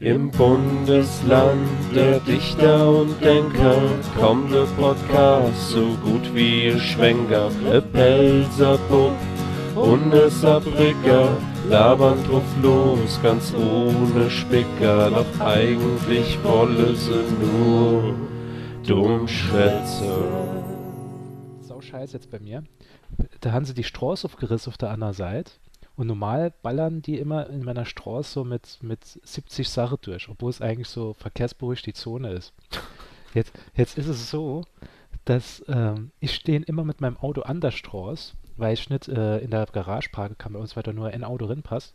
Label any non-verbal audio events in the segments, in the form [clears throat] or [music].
Im Bundesland der Dichter und Denker kommt der Podcast so gut wie ein Schwenker. E Pelzer Bub und e labern drauf los, ganz ohne Spicker. Doch eigentlich wolle sie nur dumm schwätze. Sau scheiße jetzt bei mir. Da haben sie die Straße aufgerissen auf der anderen Seite. Und normal ballern die immer in meiner Straße so mit, mit 70 Sachen durch, obwohl es eigentlich so verkehrsberuhigt die Zone ist. [laughs] Jetzt, jetzt ist es so, dass ähm, ich stehe immer mit meinem Auto an der Straße, weil ich nicht äh, in der Garage parken kann, bei uns weiter nur ein Auto reinpasst.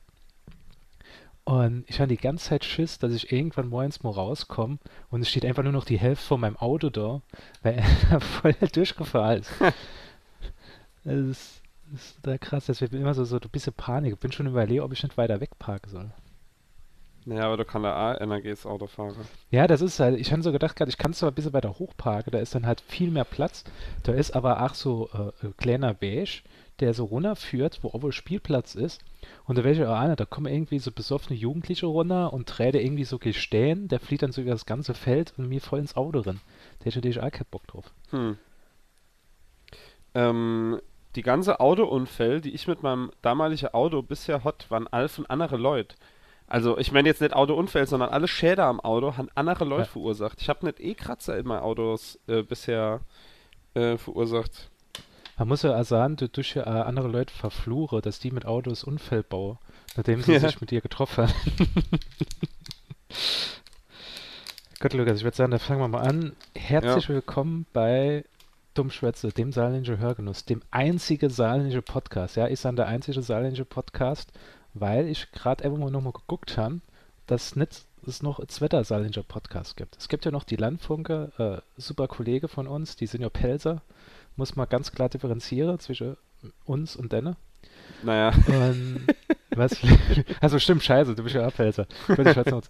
Und ich habe die ganze Zeit Schiss, dass ich irgendwann morgens mal rauskomme und es steht einfach nur noch die Hälfte von meinem Auto da, weil [laughs] er voll durchgefahren ist. [laughs] das ist das ist da krass, das wird mir immer so, so ein bisschen Panik. Ich bin schon überlegt, ob ich nicht weiter wegparken soll. Naja, aber du kannst ja auch NRGs Auto fahren. Ja, das ist halt, ich habe so gedacht, ich kann zwar ein bisschen weiter hochparken, da ist dann halt viel mehr Platz. Da ist aber auch so äh, ein kleiner Beige, der so runterführt, wo auch wohl Spielplatz ist. Und da wäre ich auch einer, da kommen irgendwie so besoffene Jugendliche runter und träde irgendwie so gestehen, der fliegt dann so über das ganze Feld und mir voll ins Auto drin. Da hätte ich auch keinen Bock drauf. Hm. Ähm, die ganze Autounfälle, die ich mit meinem damaligen Auto bisher hat, waren all von andere Leute. Also ich meine jetzt nicht Autounfälle, sondern alle Schäden am Auto haben andere Leute ja. verursacht. Ich habe nicht eh Kratzer in meinen Autos äh, bisher äh, verursacht. Man muss ja auch sagen, du durch äh, andere Leute verfluche, dass die mit Autos Unfälle bauen, nachdem sie ja. sich mit dir getroffen haben. [laughs] Gott, Lukas, ich würde sagen, da fangen wir mal an. Herzlich ja. willkommen bei Dummschwätze, dem saarländischen Hörgenuss, dem einzige saarländische Podcast. Ja, ich sage der einzige saarländische Podcast, weil ich gerade einfach mal nochmal geguckt habe, dass nicht es noch ein zweiter saarländischer Podcast gibt. Es gibt ja noch die Landfunke, äh, super Kollege von uns, die sind ja Pelzer. Muss man ganz klar differenzieren zwischen uns und denne. Naja. Und, was? [laughs] [laughs] Also stimmt, scheiße, du bist ja auch Pelzer. Gut, ich weiß noch,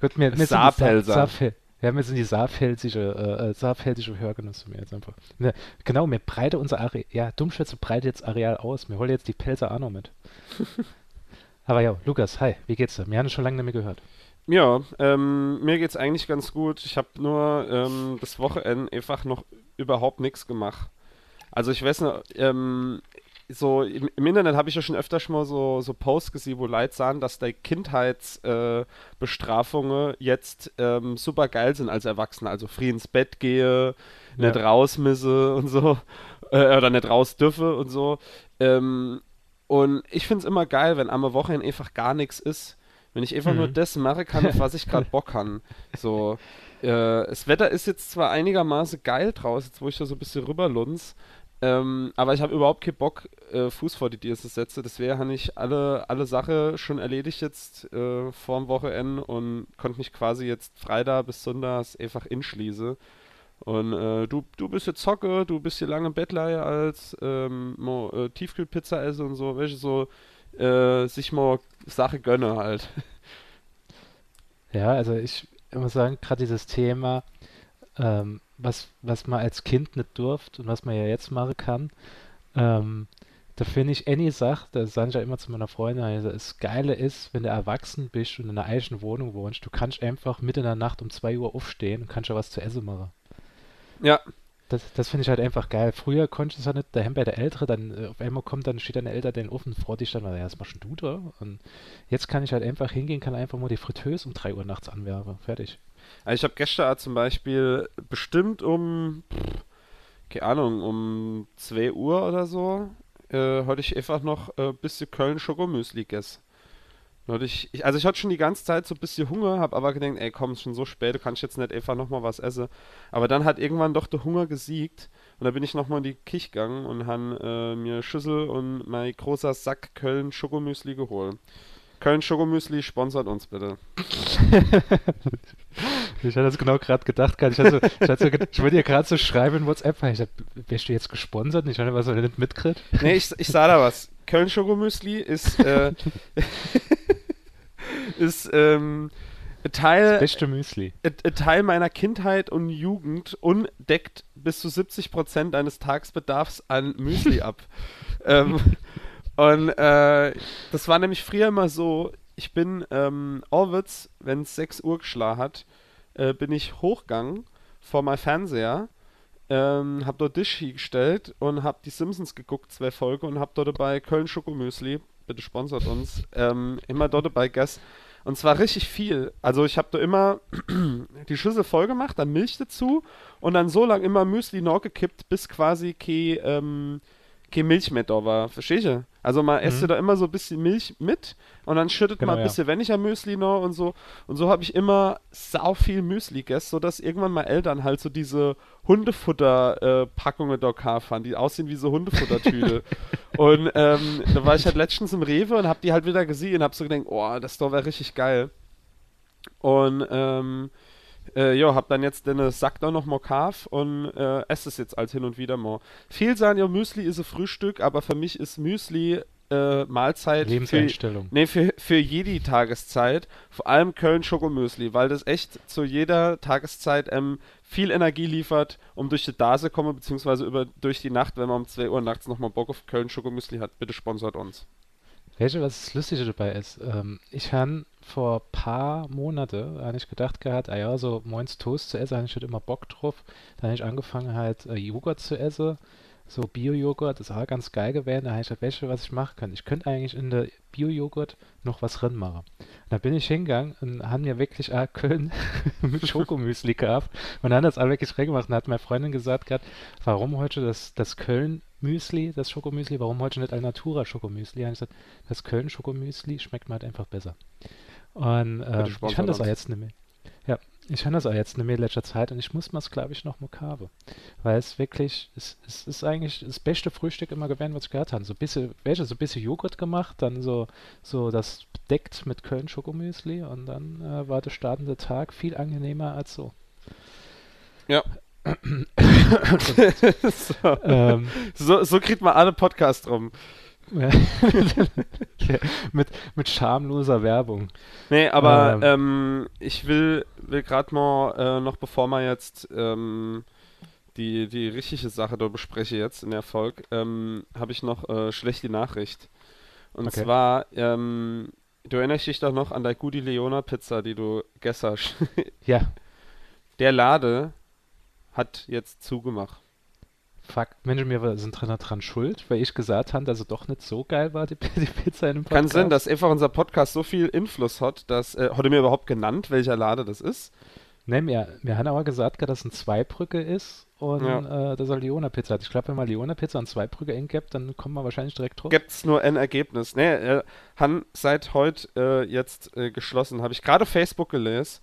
gut, mir, mir Saarpelzer. Saar, wir haben jetzt in die saarpfälzische, äh, äh saarpfälzische Hörgenuss mir jetzt einfach. Ne, genau, wir breite unser Areal, ja, Dummschwätze breitet jetzt Areal aus. Wir holen jetzt die Pelzer auch noch mit. [laughs] Aber ja, Lukas, hi, wie geht's dir? Wir haben schon lange nicht mehr gehört. Ja, ähm, mir geht's eigentlich ganz gut. Ich habe nur ähm, das Wochenende einfach noch überhaupt nichts gemacht. Also ich weiß noch, ähm, so im, im Internet habe ich ja schon öfter schon mal so, so Posts gesehen, wo Leute sagen, dass die Kindheitsbestrafungen äh, jetzt ähm, super geil sind als Erwachsene. Also früh ins Bett gehe, ja. nicht rausmisse und so. [laughs] Äh, oder nicht raus dürfe und so. Ähm, und ich finde es immer geil, wenn am Wochenende einfach gar nichts ist. Wenn ich einfach mhm. nur das mache kann, auf was ich gerade Bock [laughs] kann. So. Äh, das Wetter ist jetzt zwar einigermaßen geil draußen, jetzt wo ich da so ein bisschen rüberlunz, ähm, aber ich habe überhaupt keinen Bock, äh, Fuß vor die Tiere zu setzen. Deswegen habe ich alle, alle Sachen schon erledigt jetzt äh, vor dem Wochenende und konnte mich quasi jetzt Freitag bis Sonntag einfach inschließen. Und äh, du, du bist jetzt Zocke, du bist hier lange Bettleihe als ähm, mo, äh, Tiefkühlpizza esse und so, welche so äh, sich mal Sache gönne halt. Ja, also ich muss sagen, gerade dieses Thema, ähm, was, was man als Kind nicht durfte und was man ja jetzt machen kann. Ähm, da finde ich Annie sagt, das sage ich ja immer zu meiner Freundin, also das Geile ist, wenn du erwachsen bist und in einer eigenen Wohnung wohnst, du kannst einfach mitten in der Nacht um 2 Uhr aufstehen und kannst ja was zu essen machen. Ja. Das, das finde ich halt einfach geil. Früher konnte ich es halt nicht, daheim bei der Ältere, dann äh, auf einmal kommt, dann steht deine Eltern den Ofen, freut dich dann, ja, was machst du da? Und jetzt kann ich halt einfach hingehen, kann einfach mal die Fritteuse um 3 Uhr nachts anwerfen. Fertig. Also ich habe gestern zum Beispiel bestimmt um, keine Ahnung, um 2 Uhr oder so, äh, hatte ich einfach noch ein äh, bisschen Köln Schokomüsli gegessen. Ich, ich, also ich hatte schon die ganze Zeit so ein bisschen Hunger, habe aber gedacht, ey komm, es ist schon so spät, du kannst jetzt nicht einfach nochmal was essen. Aber dann hat irgendwann doch der Hunger gesiegt und da bin ich nochmal in die Küche gegangen und habe äh, mir Schüssel und mein großer Sack Köln Schokomüsli geholt. Köln Schokomüsli sponsert uns bitte. [laughs] ich hatte das genau gerade gedacht. Ich, hatte ich, hatte ich wollte dir gerade so schreiben in WhatsApp, ich dachte, wärst du jetzt gesponsert? Ich hatte was, er nicht mitkriegt. Nee, ich, ich sah da was. Köln Schokomüsli ist, äh, [laughs] ist ähm, Teil, das beste Müsli. Ein Teil meiner Kindheit und Jugend und deckt bis zu 70% deines Tagesbedarfs an Müsli ab. [laughs] ähm, und äh, das war nämlich früher immer so, ich bin ähm, Orwitz, wenn es 6 Uhr geschlagen hat, äh, bin ich hochgegangen vor meinem Fernseher, ähm, hab dort Dish gestellt und hab die Simpsons geguckt, zwei Folgen und hab dort dabei Köln Schokomüsli, bitte sponsert uns, ähm, immer dort dabei gegessen. Und zwar richtig viel. Also ich habe da immer [clears throat] die Schüssel voll gemacht, dann Milch dazu und dann so lange immer Müsli noch gekippt, bis quasi kein, ähm, kein Milch mehr da war. Verstehst du? Also man mhm. esst da immer so ein bisschen Milch mit und dann schüttet genau, man ein bisschen ja. weniger Müsli noch und so. Und so habe ich immer sau viel Müsli gegessen, sodass irgendwann mal Eltern halt so diese Hundefutter-Packungen äh, da fahren, die aussehen wie so Hundefuttertüte. [laughs] und ähm, da war ich halt letztens im Rewe und habe die halt wieder gesehen und habe so gedacht, oh, das da wäre richtig geil. Und ähm, äh, ja, hab dann jetzt den Sack da noch mal Kaf und äh, esse es jetzt als hin und wieder mal. Viel sagen ja, Müsli ist ein Frühstück, aber für mich ist Müsli äh, Mahlzeit. Lebenseinstellung. Für, nee, für, für jede Tageszeit. Vor allem Köln Schokomüsli, weil das echt zu jeder Tageszeit ähm, viel Energie liefert, um durch die Dase kommen, beziehungsweise über, durch die Nacht, wenn man um 2 Uhr nachts nochmal Bock auf Köln Schokomüsli hat. Bitte sponsert uns. Du, was das Lustige dabei ist? Ähm, ich habe vor paar Monaten eigentlich gedacht gehabt, ah ja, so moins Toast zu essen, habe ich halt immer Bock drauf. Dann habe ich angefangen halt äh, Joghurt zu essen, so Bio-Joghurt, das war ganz geil gewesen. Da habe ich weißt du, was ich machen kann? Ich könnte eigentlich in der Bio-Joghurt noch was drin machen. da bin ich hingegangen und haben mir wirklich ah, Köln [laughs] mit Schokomüsli gehabt und dann hat das alle wirklich reingemacht und hat meine Freundin gesagt gehabt, warum heute das, das Köln Müsli, das Schokomüsli, warum heute nicht Alnatura Schokomüsli? Und ich gesagt, das Köln Schokomüsli schmeckt mir halt einfach besser. Und äh, ich fand das auch jetzt nicht mehr. Ja, ich fand das auch jetzt in letzter Zeit und ich muss mal es, glaube ich, noch haben. Weil es wirklich, es, es ist eigentlich das beste Frühstück immer gewesen, was ich gehört habe. So ein bisschen, welche, so ein bisschen Joghurt gemacht, dann so, so das bedeckt mit Köln Schokomüsli und dann äh, war der startende Tag viel angenehmer als so. Ja, [coughs] [laughs] so. Ähm, so, so kriegt man alle Podcasts rum. [laughs] mit, mit schamloser Werbung. Nee, aber ähm, ähm, ich will, will gerade mal, äh, noch bevor man jetzt ähm, die, die richtige Sache da bespreche jetzt in der Folge, ähm, habe ich noch äh, schlechte Nachricht. Und okay. zwar, ähm, du erinnerst dich doch noch an deine Gudi Leona Pizza, die du gestern. ja. [laughs] Der Lade hat jetzt zugemacht. Fuck, Mensch, mir sind dran, dran schuld, weil ich gesagt habe, dass es doch nicht so geil war, die, die Pizza in dem Podcast. Kann sein, dass einfach unser Podcast so viel Einfluss hat, dass, äh, hat er mir überhaupt genannt, welcher Lade das ist? Ne, wir, wir haben aber gesagt, dass es ein Zweibrücke ist und ja. äh, dass er Leona-Pizza hat. Ich glaube, wenn man Leona-Pizza und Zweibrücke eingibt, dann kommt man wahrscheinlich direkt drauf. Gibt es nur ein Ergebnis. Ne, äh, Han seit heute äh, jetzt äh, geschlossen, habe ich gerade Facebook gelesen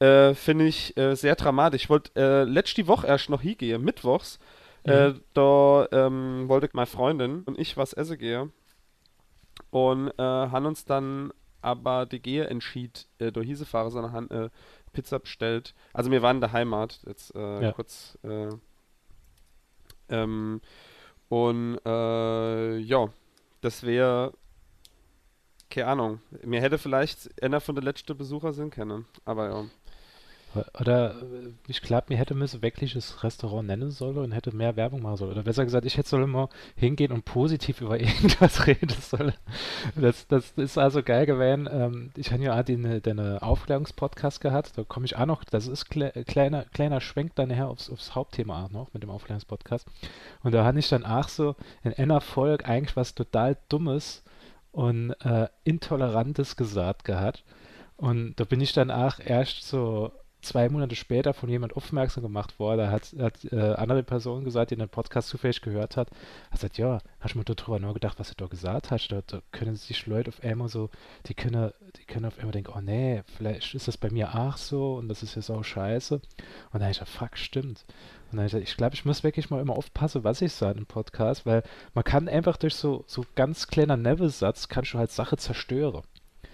äh, finde ich äh, sehr dramatisch. Ich wollte äh, letzte Woche erst noch hingehen, mittwochs. Äh, mhm. da ähm, wollte meine Freundin und ich was essen gehen. Und äh, haben uns dann aber die Gehe entschied, äh, durch diese Fahrer, sondern haben äh, Pizza bestellt. Also wir waren in der Heimat, jetzt äh, ja. kurz. Äh, ähm, und äh, ja, das wäre keine Ahnung. Mir hätte vielleicht einer von den letzten Besucher sind können. Aber ja. Oder äh, ich glaube, mir hätte müssen wirkliches Restaurant nennen sollen und hätte mehr Werbung machen sollen. Oder besser gesagt, ich hätte soll immer hingehen und positiv über [laughs] irgendwas reden sollen. Das, das ist also geil gewesen. Ähm, ich habe ja auch den, den Aufklärungspodcast gehabt. Da komme ich auch noch, das ist kle kleiner, kleiner Schwenk dann nachher aufs, aufs Hauptthema auch noch mit dem Aufklärungspodcast. Und da hatte ich dann auch so in einer Folge eigentlich was total Dummes und äh, Intolerantes gesagt gehabt. Und da bin ich dann auch erst so zwei Monate später von jemand aufmerksam gemacht worden. Hat, hat äh, andere Person gesagt, die den Podcast zufällig gehört hat, hat gesagt, ja, hast du mir darüber nur gedacht, was du da gesagt hast? Da, da können sich Leute auf einmal so, die können, die können auf einmal denken, oh nee, vielleicht ist das bei mir auch so und das ist ja so scheiße. Und dann habe ich gesagt, fuck, stimmt. Und dann habe ich gesagt, ich glaube, ich muss wirklich mal immer aufpassen, was ich sage im Podcast, weil man kann einfach durch so, so ganz kleiner Neville-Satz, kannst du halt Sache zerstören.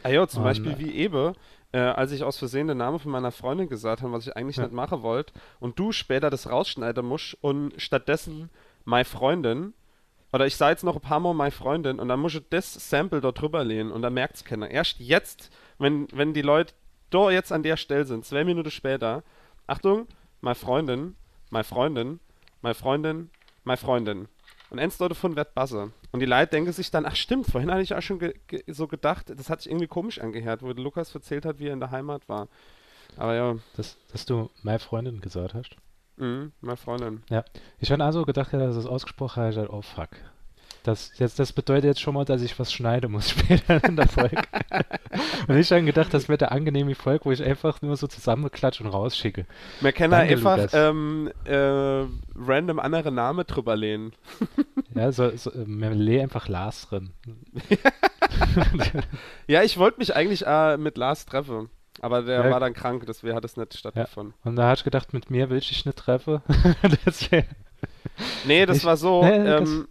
Ah ja, zum und, Beispiel wie Ebe, äh, als ich aus Versehen den Namen von meiner Freundin gesagt habe, was ich eigentlich ja. nicht machen wollte, und du später das rausschneiden musst und stattdessen meine Freundin, oder ich sage jetzt noch ein paar Mal meine Freundin, und dann muss ich das Sample dort drüber lehnen und dann merkt es keiner. Erst jetzt, wenn, wenn die Leute da jetzt an der Stelle sind, zwei Minuten später, Achtung, meine Freundin, meine Freundin, meine Freundin, meine Freundin. Und eins davon wird Buzzer. Und die Leute denken sich dann, ach stimmt, vorhin hatte ich auch schon ge ge so gedacht, das hat sich irgendwie komisch angehört, wo Lukas erzählt hat, wie er in der Heimat war. Aber ja. Dass, dass du meine Freundin gesagt hast. Mhm, meine Freundin. Ja. Ich habe also gedacht, dass es ausgesprochen habe, ich dachte, oh fuck. Das, jetzt, das bedeutet jetzt schon mal, dass ich was schneiden muss [laughs] später in der Folge. [laughs] und ich habe gedacht, das wird der angenehme Folge, wo ich einfach nur so zusammenklatsche und rausschicke. Wir können da einfach ähm, äh, random andere Namen drüber lehnen. [laughs] ja, so, so, wir lehnen einfach Lars drin. ja, ich wollte mich eigentlich äh, mit Lars treffen. Aber der ja. war dann krank, deswegen hat es nicht stattgefunden. Ja. Und da habe ich gedacht, mit mir will ich dich nicht treffen. nee, das ich, war so. Nee, ähm,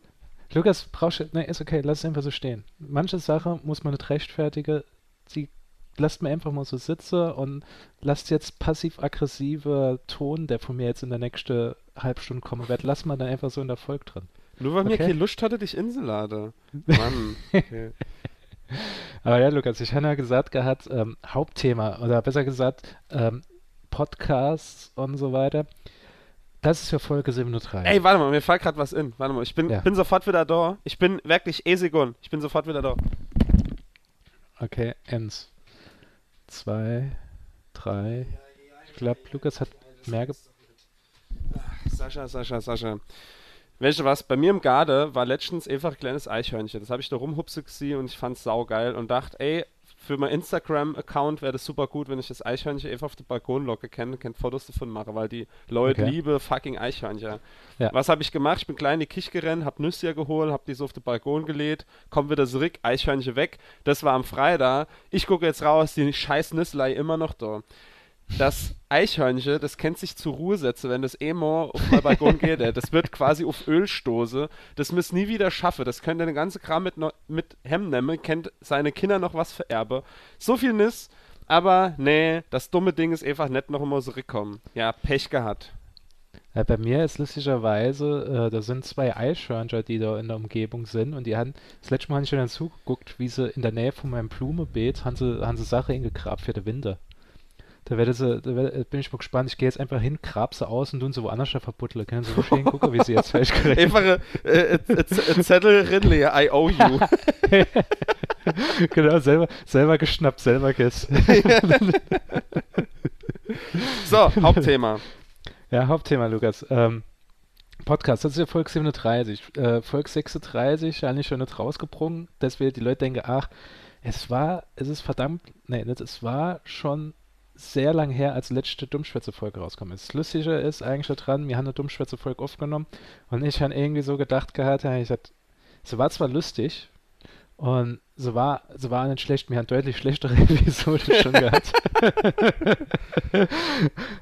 Lukas, brauchst du. Nee, ist okay, lass es einfach so stehen. Manche Sachen muss man nicht rechtfertigen. Sie lasst mir einfach mal so sitzen und lasst jetzt passiv-aggressiver Ton, der von mir jetzt in der nächsten Halbstunde kommen wird, lass mal dann einfach so in der Folge drin. Nur weil okay? mir keine Lust hatte, dich Insellade. [laughs] Mann. Okay. [laughs] Aber ja, Lukas, ich habe ja gesagt gehabt, ähm, Hauptthema, oder besser gesagt, ähm, Podcasts und so weiter. Das ist ja Folge 37. Ey, warte mal, mir fällt gerade was in. Warte mal, ich bin, ja. bin sofort wieder da. Ich bin wirklich eh Sekunde. Ich bin sofort wieder da. Okay, eins, zwei, drei. Ich glaube, Lukas hat mehr ge Sascha, Sascha, Sascha. Weißt du was? Bei mir im Garde war letztens einfach ein kleines Eichhörnchen. Das habe ich da rumhupse gesehen und ich fand es saugeil und dachte, ey, für mein Instagram-Account wäre das super gut, wenn ich das Eichhörnchen einfach auf der Balkonlocke kenne, kennt Fotos davon mache, weil die Leute okay. liebe fucking Eichhörnchen. Ja. Was habe ich gemacht? Ich bin klein in die Küche gerannt, hab Nüsse geholt, hab die so auf den Balkon gelegt, komm wieder zurück, Eichhörnchen weg. Das war am Freitag. Ich gucke jetzt raus, die scheiß Nüsslei immer noch da das Eichhörnchen, das kennt sich zur Ruhe setzen, wenn das Emo auf den Balkon geht. Das wird quasi auf Öl stoße. Das muss nie wieder schaffen. Das könnte den ganzen Kram mit, mit Hemm nehmen, kennt seine Kinder noch was vererbe. So viel Nis, aber nee, das dumme Ding ist einfach nicht noch immer zurückkommen. Ja, Pech gehabt. Ja, bei mir ist lustigerweise, äh, da sind zwei Eichhörnchen, die da in der Umgebung sind und die haben, das letzte Mal habe ich schon zugeguckt, wie sie in der Nähe von meinem Blumenbeet haben sie, haben sie Sache hingegrabt für den Winter. Da, werde sie, da werde, bin ich mal gespannt. Ich gehe jetzt einfach hin, grab sie aus und tun sie woanders verputteln. Können Sie mal schön gucken, wie sie jetzt [laughs] falsch kriegen. Einfach äh, äh, Zettel Rinley, I owe you. [laughs] genau, selber, selber geschnappt, selber gegessen. [laughs] so, Hauptthema. Ja, Hauptthema, Lukas. Ähm, Podcast, das ist ja Folge 37. Äh, Folge 36 eigentlich schon nicht rausgebrungen, dass wir die Leute denken, ach, es war, es ist verdammt, nee, es war schon sehr lang her, als letzte Dummschwätze-Folge rauskommt. Das Lustige ist eigentlich daran, wir haben eine Dummschwätze-Folge aufgenommen und ich habe irgendwie so gedacht gehabt, ja, ich gesagt, es war zwar lustig und so war, so war nicht schlecht, wir haben deutlich schlechtere [laughs] Episoden schon gehabt.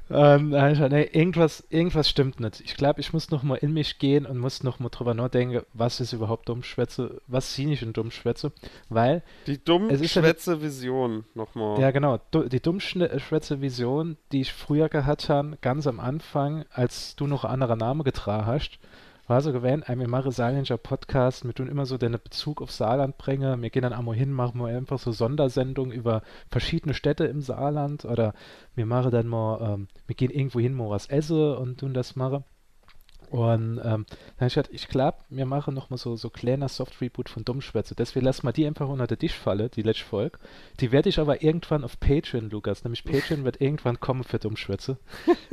und da ich gesagt, nee, irgendwas, irgendwas stimmt nicht. Ich glaube, ich muss noch mal in mich gehen und muss noch mal drüber nachdenken, was ist überhaupt Dummschwätze, was ziehe ich in Dummschwätze, weil... Die Dummschwätze-Vision nochmal. Ja, genau, du, die Dummschwätze-Vision, die ich früher gehabt habe, ganz am Anfang, als du noch einen anderen Namen getragen hast, war so gewähnt, wir machen Saarländischer Podcast, wir tun immer so den Bezug auf Saarland bringen, wir gehen dann einmal hin, machen wir einfach so Sondersendungen über verschiedene Städte im Saarland oder wir machen dann mal, ähm, wir gehen irgendwo hin, mal was essen und tun das machen. Und ähm, dann habe ich gesagt, ich glaube, wir machen nochmal so, so kleiner Soft-Reboot von Dummschwätze. Deswegen lassen wir die einfach unter der Tischfalle, die letzte Folge. Die werde ich aber irgendwann auf Patreon, Lukas. Nämlich Patreon wird irgendwann kommen für Dummschwätze.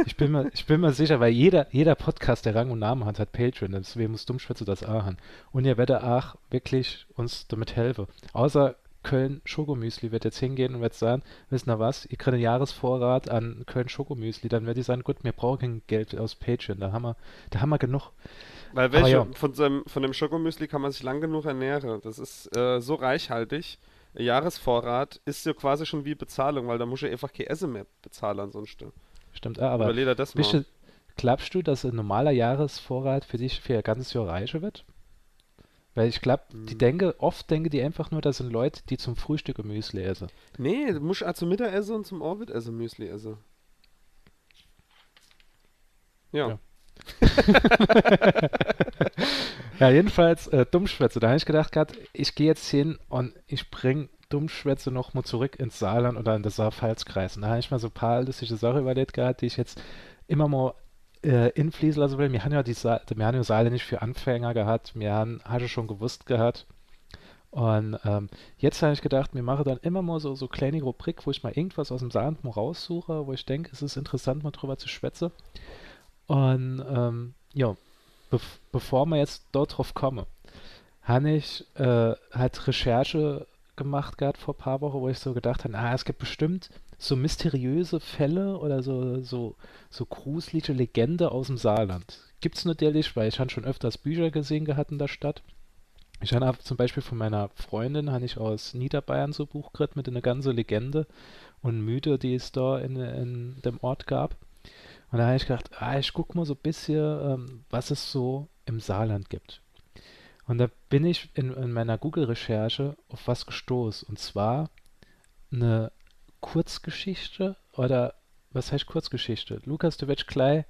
Ich bin mir, ich bin mir sicher, weil jeder, jeder Podcast, der Rang und Namen hat, hat Patreon. Deswegen muss Dummschwätze das auch haben. Und ihr werdet auch wirklich uns damit helfen. Außer Köln Schokomüsli wird jetzt hingehen und wird sagen, wissen ihr was, ihr kriegt einen Jahresvorrat an Köln Schokomüsli, dann wird die sagen, gut, wir brauchen kein Geld aus Patreon, da haben wir, da haben wir genug. Weil welche, ja. von, seinem, von dem Schokomüsli kann man sich lang genug ernähren. Das ist äh, so reichhaltig. Jahresvorrat ist ja quasi schon wie Bezahlung, weil da muss ich einfach kein Essen mehr bezahlen ansonsten. Stimmt, ah, aber Überleder das mal. Du, glaubst du, dass ein normaler Jahresvorrat für dich für ein ganzes Jahr reicher wird? Weil ich glaube, die mhm. denke, oft denken die einfach nur, das sind Leute, die zum Frühstück Müsli essen. Nee, du musst auch zum Mittagessen und zum Orbit essen Müsli essen. Ja. Ja, [laughs] ja jedenfalls äh, Dummschwätze. Da habe ich gedacht gehabt, ich gehe jetzt hin und ich bringe Dummschwätze nochmal zurück ins Saarland oder in das Saarpfalzkreis. Und da habe ich mal so ein paar lustige Sachen überlegt gehabt, die ich jetzt immer mal äh, in Fliesel, also wir haben ja die Sa wir haben ja Saale nicht für Anfänger gehabt, wir haben, hatte schon gewusst gehabt. Und ähm, jetzt habe ich gedacht, mir mache dann immer mal so, so kleine Rubrik, wo ich mal irgendwas aus dem Saarland raussuche, wo ich denke, es ist interessant, mal drüber zu schwätzen. Und ähm, ja, be bevor wir jetzt dort drauf kommen, habe ich äh, halt Recherche gemacht gehabt vor ein paar Wochen, wo ich so gedacht habe, ah, es gibt bestimmt so mysteriöse Fälle oder so, so, so gruselige Legende aus dem Saarland. Gibt es natürlich, weil ich habe schon öfters Bücher gesehen gehabt in der Stadt. Ich habe zum Beispiel von meiner Freundin, habe ich aus Niederbayern so ein Buch gekriegt mit einer ganzen Legende und Mythe, die es da in, in dem Ort gab. Und da habe ich gedacht, ah, ich gucke mal so ein bisschen, ähm, was es so im Saarland gibt. Und da bin ich in, in meiner Google-Recherche auf was gestoßen. Und zwar eine Kurzgeschichte oder was heißt Kurzgeschichte? Lukas, du wirst gleich,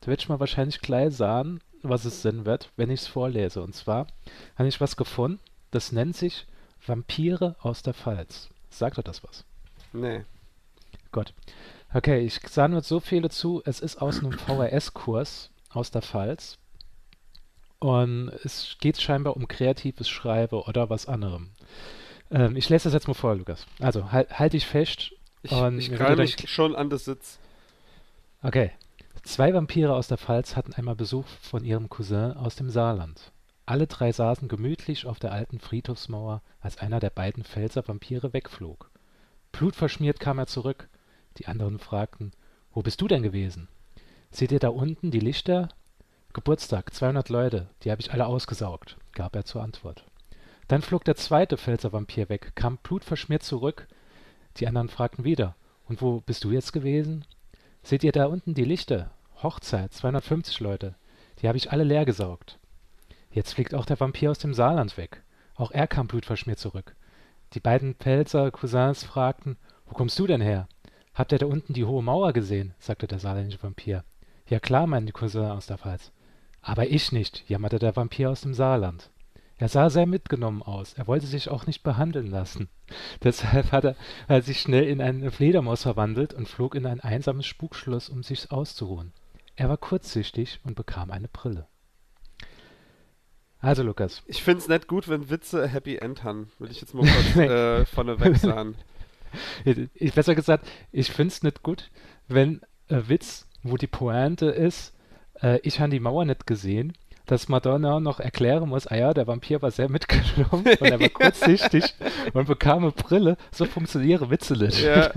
du wirst mal wahrscheinlich gleich sagen, was es sein wird, wenn ich es vorlese. Und zwar habe ich was gefunden, das nennt sich Vampire aus der Pfalz. Sagt euch das was? Nee. Gut. Okay, ich sage nur so viele zu. Es ist aus einem VHS-Kurs aus der Pfalz. Und es geht scheinbar um kreatives Schreiben oder was anderem. Ähm, ich lese das jetzt mal vor, Lukas. Also, halt, halt dich fest. Ich, ich krall mich schon an das Sitz. Okay. Zwei Vampire aus der Pfalz hatten einmal Besuch von ihrem Cousin aus dem Saarland. Alle drei saßen gemütlich auf der alten Friedhofsmauer, als einer der beiden Pfälzer-Vampire wegflog. Blutverschmiert kam er zurück. Die anderen fragten, wo bist du denn gewesen? Seht ihr da unten die Lichter? Geburtstag, 200 Leute, die habe ich alle ausgesaugt, gab er zur Antwort. Dann flog der zweite Pfälzer-Vampir weg, kam blutverschmiert zurück. Die anderen fragten wieder, und wo bist du jetzt gewesen? Seht ihr da unten die Lichter? Hochzeit, 250 Leute. Die habe ich alle leer gesaugt. Jetzt fliegt auch der Vampir aus dem Saarland weg. Auch er kam blutverschmiert zurück. Die beiden Pelzer Cousins fragten, wo kommst du denn her? Habt ihr da unten die hohe Mauer gesehen? sagte der saarländische Vampir. Ja klar, meinen die Cousins aus der Pfalz. Aber ich nicht, jammerte der Vampir aus dem Saarland. Er sah sehr mitgenommen aus. Er wollte sich auch nicht behandeln lassen. [laughs] Deshalb hat er, er sich schnell in eine Fledermaus verwandelt und flog in ein einsames Spukschloss, um sich auszuruhen. Er war kurzsichtig und bekam eine Brille. Also, Lukas. Ich finde es nicht gut, wenn Witze Happy End haben. Will ich jetzt mal kurz [laughs] äh, vorneweg sagen. Ich, besser gesagt, ich finde es nicht gut, wenn äh, Witz, wo die Pointe ist, äh, ich habe die Mauer nicht gesehen, dass Madonna noch erklären muss, ah ja, der Vampir war sehr mitgenommen und er war kurzsichtig [laughs] und bekam eine Brille. So funktionieren Witze nicht. Ja.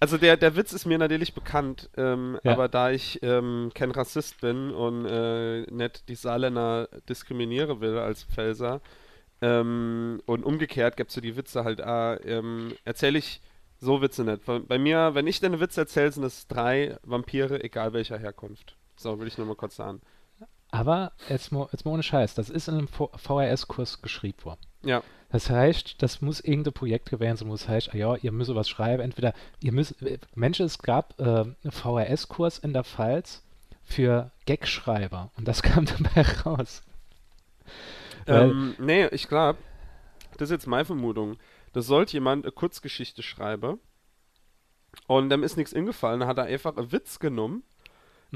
Also der, der Witz ist mir natürlich bekannt, ähm, ja. aber da ich ähm, kein Rassist bin und äh, nicht die Saarländer diskriminieren will als Pfälzer ähm, und umgekehrt es so die Witze halt, ah, ähm, erzähle ich so Witze nicht. Bei mir, wenn ich denn einen Witz erzähle, sind es drei Vampire, egal welcher Herkunft. So, will ich nur mal kurz sagen. Aber jetzt mal, jetzt mal ohne Scheiß, das ist in einem VHS-Kurs geschrieben worden. Ja. Das heißt, das muss irgendein Projekt gewesen sein, wo es heißt, ah ja, ihr müsst was schreiben. Entweder, ihr müsst, Mensch, es gab äh, einen VHS-Kurs in der Pfalz für Gagschreiber und das [laughs] kam dabei raus. Ähm, nee, ich glaube, das ist jetzt meine Vermutung. Da sollte jemand eine Kurzgeschichte schreiben und dem ist nichts ingefallen, hat er einfach einen Witz genommen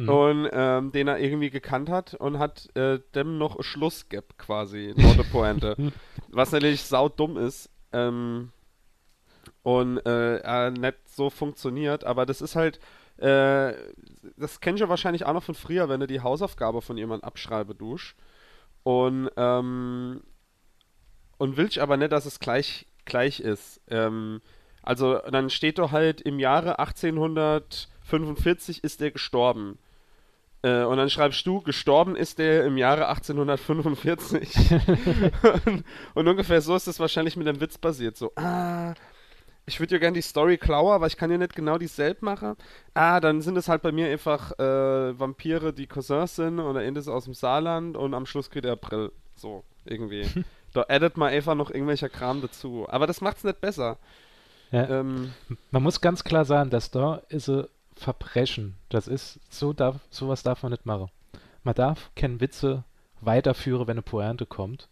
mhm. und ähm, den er irgendwie gekannt hat und hat äh, dem noch Schluss gibt quasi, Note Pointe. [laughs] was natürlich saudumm ist ähm, und äh, nicht so funktioniert, aber das ist halt, äh, das kennst du wahrscheinlich auch noch von früher, wenn du die Hausaufgabe von jemandem abschreibe dusch und ähm, und willst aber nicht, dass es gleich, gleich ist. Ähm, also dann steht doch halt im Jahre 1845 ist er gestorben. Äh, und dann schreibst du, gestorben ist der im Jahre 1845. [laughs] und, und, ungefähr so ist es wahrscheinlich mit dem Witz basiert. So, ah, ich würde ja gerne die Story klauen, aber ich kann ja nicht genau dieselbe machen. Ah, dann sind es halt bei mir einfach äh, Vampire, die Cousins sind oder Endes aus dem Saarland und am Schluss kriegt er April. So, irgendwie. [laughs] da addet man einfach noch irgendwelcher Kram dazu. Aber das macht es nicht besser. Ja. Ähm, man muss ganz klar sagen, dass da ist Verbrechen. Das ist, so darf, sowas darf man nicht machen. Man darf keine Witze weiterführen, wenn eine Pointe kommt.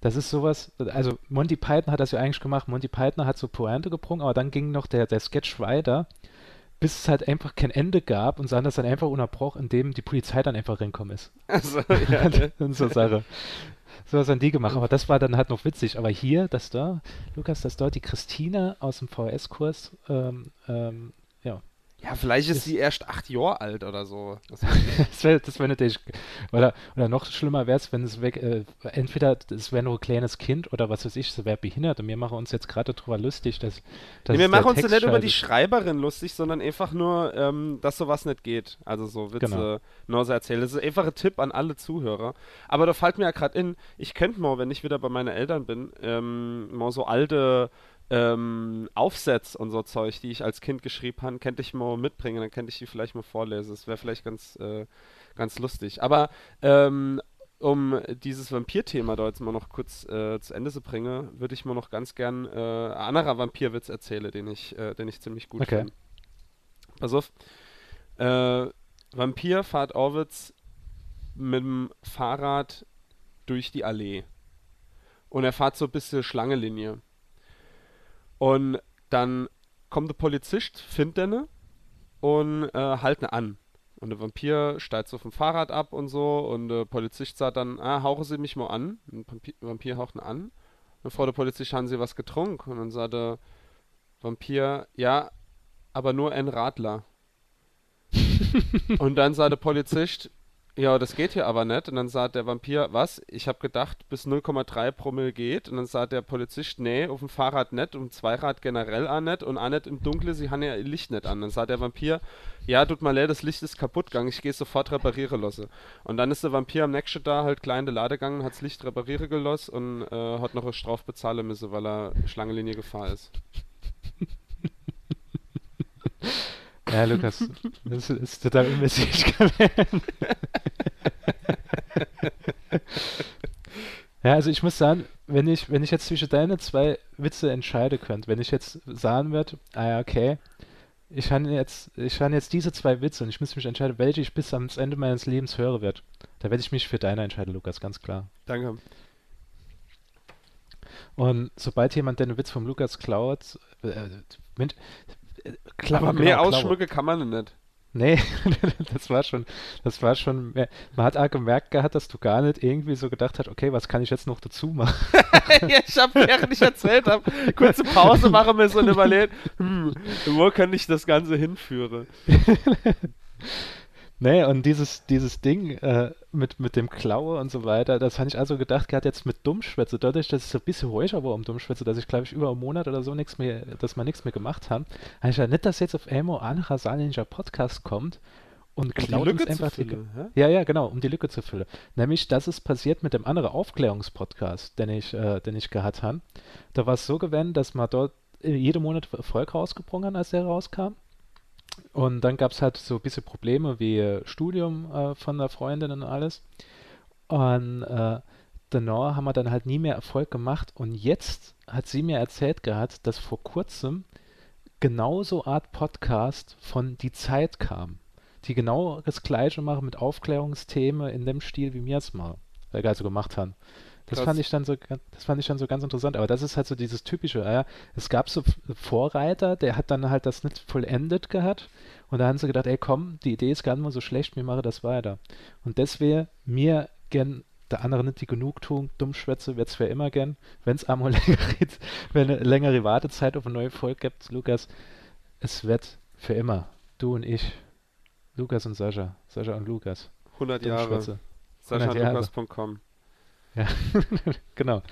Das ist sowas, also Monty Python hat das ja eigentlich gemacht. Monty Python hat so Pointe gebrungen, aber dann ging noch der, der Sketch weiter, bis es halt einfach kein Ende gab und dann das dann einfach unterbrochen, indem die Polizei dann einfach reinkommen ist. [laughs] Also, ja. [laughs] und so Sache. So was haben die gemacht, aber das war dann halt noch witzig. Aber hier, dass da, Lukas, dass dort die Christine aus dem VS-Kurs ähm, ähm, Ja, vielleicht ist sie erst acht Jahre alt oder so. Das [laughs] das wäre das wär natürlich, oder, oder noch schlimmer wäre es, wenn es weg, äh, entweder es wäre nur ein kleines Kind oder was weiß ich, es wäre behindert und wir machen uns jetzt gerade darüber lustig, dass, dass nee, wir machen uns Text nicht über die. Schreiberin lustig, sondern einfach nur, ähm, dass sowas nicht geht. Also so Witze Genau. nur so erzählen. Das ist einfach ein Tipp an alle Zuhörer. Aber da fällt mir ja gerade in, ich könnte mal, wenn ich wieder bei meinen Eltern bin, ähm, mal so alte ähm, Aufsätze und so Zeug, die ich als Kind geschrieben habe, könnte ich mal mitbringen, dann könnte ich die vielleicht mal vorlesen. Das wäre vielleicht ganz, äh, ganz lustig. Aber ähm, um dieses Vampir-Thema da jetzt mal noch kurz äh, zu Ende zu bringen, würde ich mal noch ganz gern äh, ein anderer Vampirwitz erzählen, den ich, äh, den ich ziemlich gut Okay. finde. Pass auf. Äh, Vampir fahrt Orwitz mit dem Fahrrad durch die Allee. Und er fährt so ein bisschen Schlangenlinie. Und dann kommt der Polizist, findet den und äh, halt ne an. Und der Vampir steigt so vom Fahrrad ab und so und der Polizist sagt dann, ah, hauchen Sie mich mal an. Und der Vampir, Vampir haucht ihn an. Und vor der Polizist haben Sie was getrunken. Und dann sagt der Vampir, ja, aber nur ein Radler. [laughs] und dann sagt der Polizist, ja, das geht hier aber nicht. Und dann sagt der Vampir, was? Ich habe gedacht, bis 0,3 Promille geht. Und dann sagt der Polizist, nee, auf dem Fahrrad nicht, um Zweirad generell auch nicht und auch nicht im Dunkeln, sie haben ja ihr Licht nicht an. Dann sagt der Vampir, ja, tut mal leid, das Licht ist kaputt gegangen, ich gehe sofort reparieren lassen. Und dann ist der Vampir am nächsten Tag halt klein in der Lade gegangen, hat das Licht reparieren gelassen und äh, hat noch eine Strafe bezahlen müssen, weil er Schlangenlinie gefahren ist. [laughs] Ja, Lukas, das ist total unmäßig gewesen. ja, also ich muss sagen, wenn ich, wenn ich jetzt zwischen deine zwei Witze entscheiden könnte, wenn ich jetzt sagen würde, ah ja, okay, ich habe jetzt, ich habe jetzt diese zwei Witze und ich muss mich entscheiden, welche ich bis ans Ende meines Lebens hören werde, da werde ich mich für deine entscheiden, Lukas, ganz klar. Danke. Und sobald jemand den Witz vom Lukas klaut, äh, mit, äh, kla Aber genau, mehr klaue. ausschmücken kann man nicht. Nee, [laughs] das war schon, das war schon, mehr, man hat auch gemerkt gehabt, dass du gar nicht irgendwie so gedacht hast, okay, was kann ich jetzt noch dazu machen? [laughs] ja, ich habe, während ich erzählt habe, kurze Pause machen wir so und überlegt, hm, wo kann ich das Ganze hinführen? [laughs] Nee, und dieses, dieses Ding äh, mit, mit dem Klaue und so weiter, das habe ich also gedacht, gehabt jetzt mit Dummschwätze, dadurch, dass es so ein bisschen ruhiger war um Dummschwätze, dass ich glaube ich über einen Monat oder so nichts mehr, dass wir nichts mehr gemacht haben, habe ich ja nicht, dass jetzt auf ein anderer saarländischer Podcast kommt und klaut uns einfach die, füllen, hä? Ja, ja, genau, um die Lücke zu füllen. Nämlich, das ist passiert mit dem anderen Aufklärungspodcast, den ich, äh, den ich gehabt habe. Da war es so gewesen, dass man dort äh, jeden Monat Erfolg rausgebrungen hat, als der rauskam. Und dann gab es halt so ein bisschen Probleme wie äh, Studium äh, von der Freundin und alles. Und äh, danach haben wir dann halt nie mehr Erfolg gemacht. Und jetzt hat sie mir erzählt gehabt, dass vor kurzem genauso Art Podcast von Die Zeit kam. Die genau das gleiche machen mit Aufklärungsthemen in dem Stil, wie wir es mal äh, also gemacht haben. Das Krass. fand ich dann so, das fand ich dann so ganz interessant. Aber das ist halt so dieses typische. Ja, es gab so Vorreiter, der hat dann halt das nicht vollendet gehabt. Und da haben sie gedacht, ey komm, die Idee ist gar nicht mal so schlecht, wir machen das weiter. Und deswegen mir gern der andere nicht die Genugtuung, Dummschwätze wird's für immer gern. Wenn es einmal [laughs] längere, wenn eine längere Wartezeit auf eine neue Folge gibt, Lukas, es wird für immer. Du und ich. Lukas und Sascha. Sascha und Lukas. 100 Jahre. 100 Jahre. SaschaLukas.com. Ja, [laughs] genau.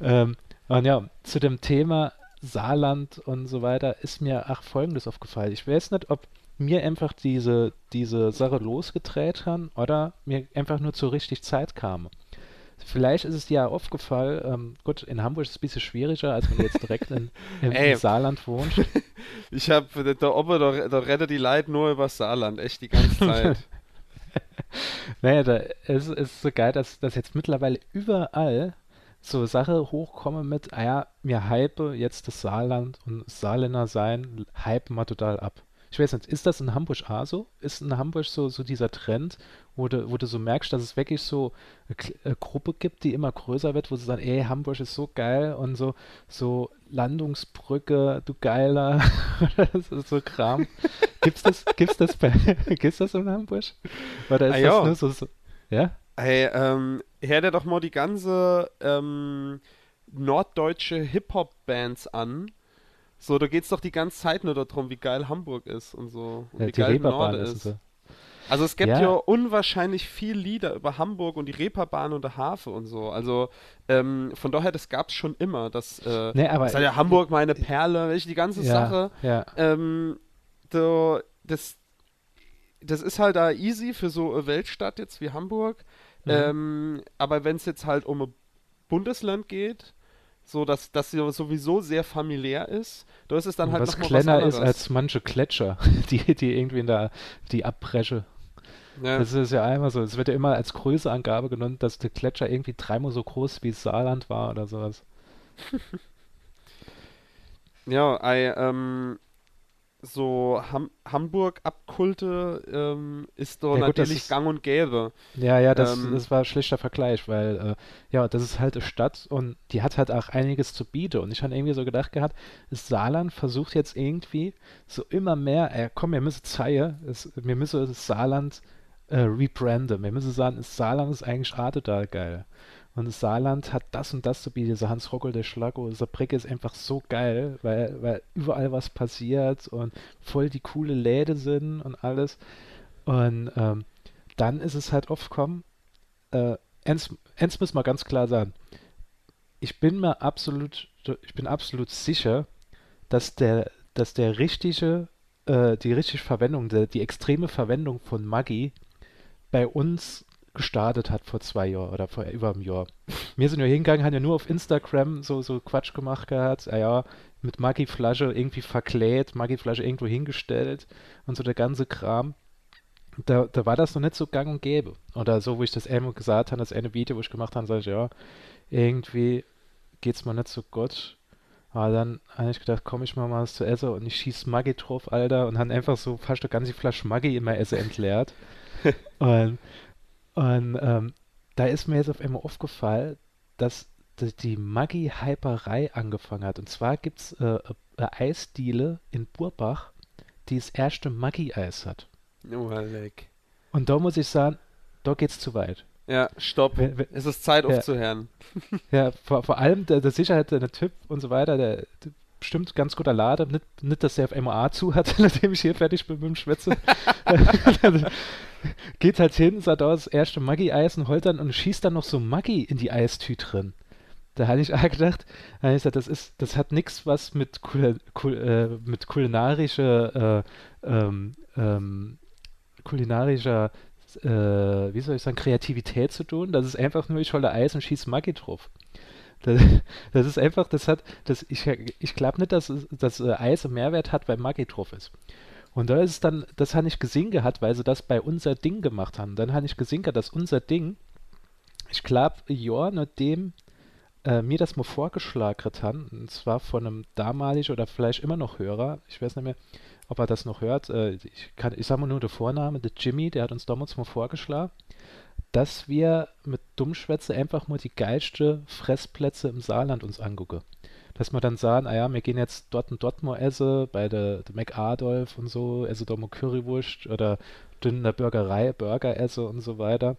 Ähm, und ja, zu dem Thema Saarland und so weiter ist mir ach Folgendes aufgefallen. Ich weiß nicht, ob mir einfach diese, diese Sache losgedreht haben oder mir einfach nur zu richtig Zeit kam. Vielleicht ist es dir ja aufgefallen, ähm, gut, in Hamburg ist es ein bisschen schwieriger, als wenn du jetzt direkt in, [laughs] im, im Saarland wohnst. [laughs] Ich habe, da oben, da, da rettet die Leute nur über Saarland, echt die ganze Zeit. Naja, da ist es so geil, dass, dass jetzt mittlerweile überall so Sache hochkommen mit, ah ja, wir hype jetzt das Saarland und Saarländer sein, hypen wir total ab. Ich weiß nicht, ist das in Hamburg auch so? Ist in Hamburg so, so dieser Trend, wo du, wo du so merkst, dass es wirklich so eine, eine Gruppe gibt, die immer größer wird, wo sie sagen, ey, Hamburg ist so geil und so, so Landungsbrücke, du Geiler, [laughs] das ist so Kram. [laughs] Gibt's das, gibt's das bei, [laughs] gibt's das in Hamburg? Oder ist Ah, das nur so, so ja? Hey, ähm, hör dir doch mal die ganze ähm, norddeutsche Hip-Hop-Bands an. So, da geht's doch die ganze Zeit nur darum, wie geil Hamburg ist und so. Und Ja, wie geil Norden ist so. Also es gibt Ja. ja. unwahrscheinlich viel Lieder über Hamburg und die Reeperbahn und der Hafen und so. Also ähm, von daher, das gab's schon immer. Das, äh, Nee, aber das hat ja Hamburg meine Perle, welche die ganze ja, Sache. Ja, Ähm, da, das, das ist halt da easy für so eine Weltstadt jetzt wie Hamburg. Mhm. Ähm, aber wenn es jetzt halt um ein Bundesland geht, so dass das sowieso sehr familiär ist, da ist es dann halt was noch kleiner was ist als manche Gletscher, [laughs] die, die irgendwie in der, die Abbresche. ja. Das ist ja einmal so. Es wird ja immer als Größeangabe genannt, dass der Gletscher irgendwie dreimal so groß wie Saarland war oder sowas. [laughs] Ja, ei, ähm, so Ham Hamburg-Abkulte ähm, ist doch Ja gut, natürlich ist- gang und gäbe. Ja, ja, das, Ähm, das war ein schlechter Vergleich, weil, äh, ja, das ist halt eine Stadt und die hat halt auch einiges zu bieten. Und ich habe irgendwie so gedacht gehabt, das Saarland versucht jetzt irgendwie so immer mehr, äh, komm, wir müssen zeigen, es, wir müssen das Saarland äh, rebranden. Wir müssen sagen, das Saarland ist eigentlich auch total geil. Und das Saarland hat das und das zu bieten. So Hans Rockel, der Schlago, Saarbrücke ist einfach so geil, weil, weil überall was passiert und voll die coole Läden sind und alles. Und ähm, dann ist es halt oft kommen, äh, eins, eins muss man ganz klar sagen. Ich bin mir absolut, ich bin absolut sicher, dass der, dass der richtige, äh, die richtige Verwendung, der, die extreme Verwendung von Maggi bei uns gestartet hat vor zwei Jahren oder vor über einem Jahr. Wir sind ja hingegangen, haben ja nur auf Instagram so, so Quatsch gemacht gehabt, ah ja, mit Maggi-Flasche irgendwie verkläht, Maggi-Flasche irgendwo hingestellt und so der ganze Kram. Da, da war das noch nicht so gang und gäbe. Oder so, wo ich das einmal gesagt habe, das eine Video, wo ich gemacht habe, sage ich, ja, irgendwie geht's mir nicht so gut. Aber dann habe ich gedacht, komm ich mal was zu essen und ich schieß Maggi drauf, Alter, und habe einfach so fast eine ganze Flasche Maggi in mein Essen entleert. [laughs] und und ähm, da ist mir jetzt auf einmal aufgefallen, dass die- Maggi-Hyperei angefangen hat. Und zwar gibt es äh, eine Eisdiele in Burbach, die das erste Maggi-Eis hat. Oh, leck. Und da muss ich sagen, da geht's zu weit. Ja, stopp. Wenn- wenn- Es ist Zeit Ja. aufzuhören. [laughs] [laughs] Ja, vor, vor allem der, der Sicherheit, der, der Typ und so weiter, der, der bestimmt ganz guter Laden. Nicht, nicht, dass der auf MOA zu hat, [laughs] nachdem ich hier fertig bin mit dem Schwätze. [laughs] Geht halt hin, sagt aus, das erste Maggi-Eis und und schießt dann noch so Maggi in die Eistüte drin. Da hatte ich auch gedacht, da ich gesagt, das ist, das hat nichts was mit, kul kul äh, mit kulinarischer, äh, ähm, ähm, kulinarischer, äh, wie soll ich sagen, Kreativität zu tun. Das ist einfach nur, ich hole Eis und schieße Maggi drauf. Das, [laughs] das ist einfach, das hat, das, ich, ich glaube nicht, dass, dass äh, Eis einen Mehrwert hat, weil Maggi drauf ist. Und da ist es dann, das habe ich gesehen gehabt, weil sie das bei unser Ding gemacht haben. Dann habe ich gesehen gehabt, dass unser Ding, ich glaube, ja, nachdem äh, mir das mal vorgeschlagen haben, und zwar von einem damaligen oder vielleicht immer noch Hörer, ich weiß nicht mehr, ob er das noch hört, äh, ich, kann, ich sage mal nur der Vorname, der Jimmy, der hat uns damals mal vorgeschlagen, dass wir mit Dummschwätze einfach mal die geilste Fressplätze im Saarland uns angucken. Dass wir dann sagen, ah ja, wir gehen jetzt dort und dort mal essen, bei der, der McAdolf und so, essen da mal Currywurst oder dünn in der Burgerei Burger essen und so weiter.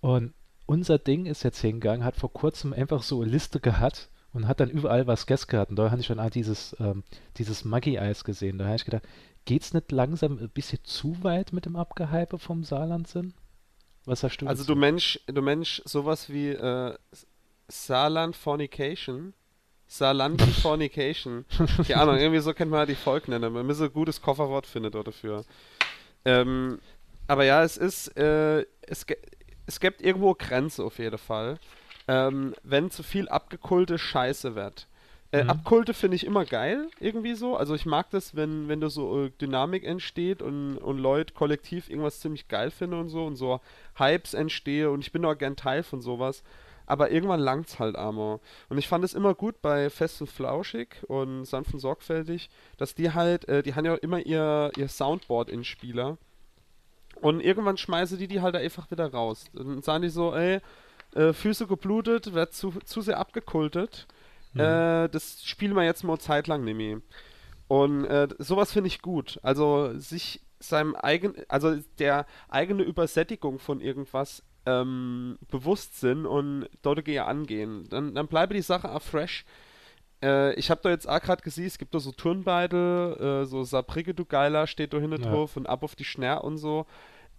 Und unser Ding ist jetzt hingegangen, hat vor kurzem einfach so eine Liste gehabt und hat dann überall was gegessen gehabt. Und da habe ich dann auch dieses, ähm, dieses Maggi-Eis gesehen. Da habe ich gedacht, geht's nicht langsam ein bisschen zu weit mit dem Abgehype vom Saarland-Sinn? Was hast du Also du Mensch, du Mensch, sowas wie äh, Saarland Fornication. Saarland Fornication. Keine Ahnung, irgendwie so kennt man ja die Volk nennen. Man muss ein gutes Kofferwort finden dort dafür. Ähm, aber ja, es ist, äh, es, es gibt irgendwo Grenze auf jeden Fall. Ähm, wenn zu viel abgekulte Scheiße wird. Äh, Mhm. Abkulte finde ich immer geil, irgendwie so. Also ich mag das, wenn, wenn da so äh, Dynamik entsteht und, und Leute kollektiv irgendwas ziemlich geil finden und so und so Hypes entstehe und ich bin auch gern Teil von sowas. Aber irgendwann langt's halt Amor. Und ich fand es immer gut bei Fest und Flauschig und Sanft und Sorgfältig, dass die halt, äh, die haben ja immer ihr, ihr Soundboard in Spieler. Und irgendwann schmeißen die die halt einfach wieder raus. Dann sagen die so, ey, äh, Füße geblutet, wird zu, zu sehr abgekultet. Mhm. Äh, das spielen wir jetzt mal zeitlang nämlich. Und äh, sowas finde ich gut. Also sich seinem eigenen, also der eigene Übersättigung von irgendwas ähm, bewusst sind und dort gehe angehen. Dann, dann bleibe die Sache auch fresh. Äh, ich habe da jetzt auch gerade gesehen, es gibt da so Turnbeidel, äh, so Sabrige du Geiler steht da hinten ja. drauf und ab auf die Schnär und so.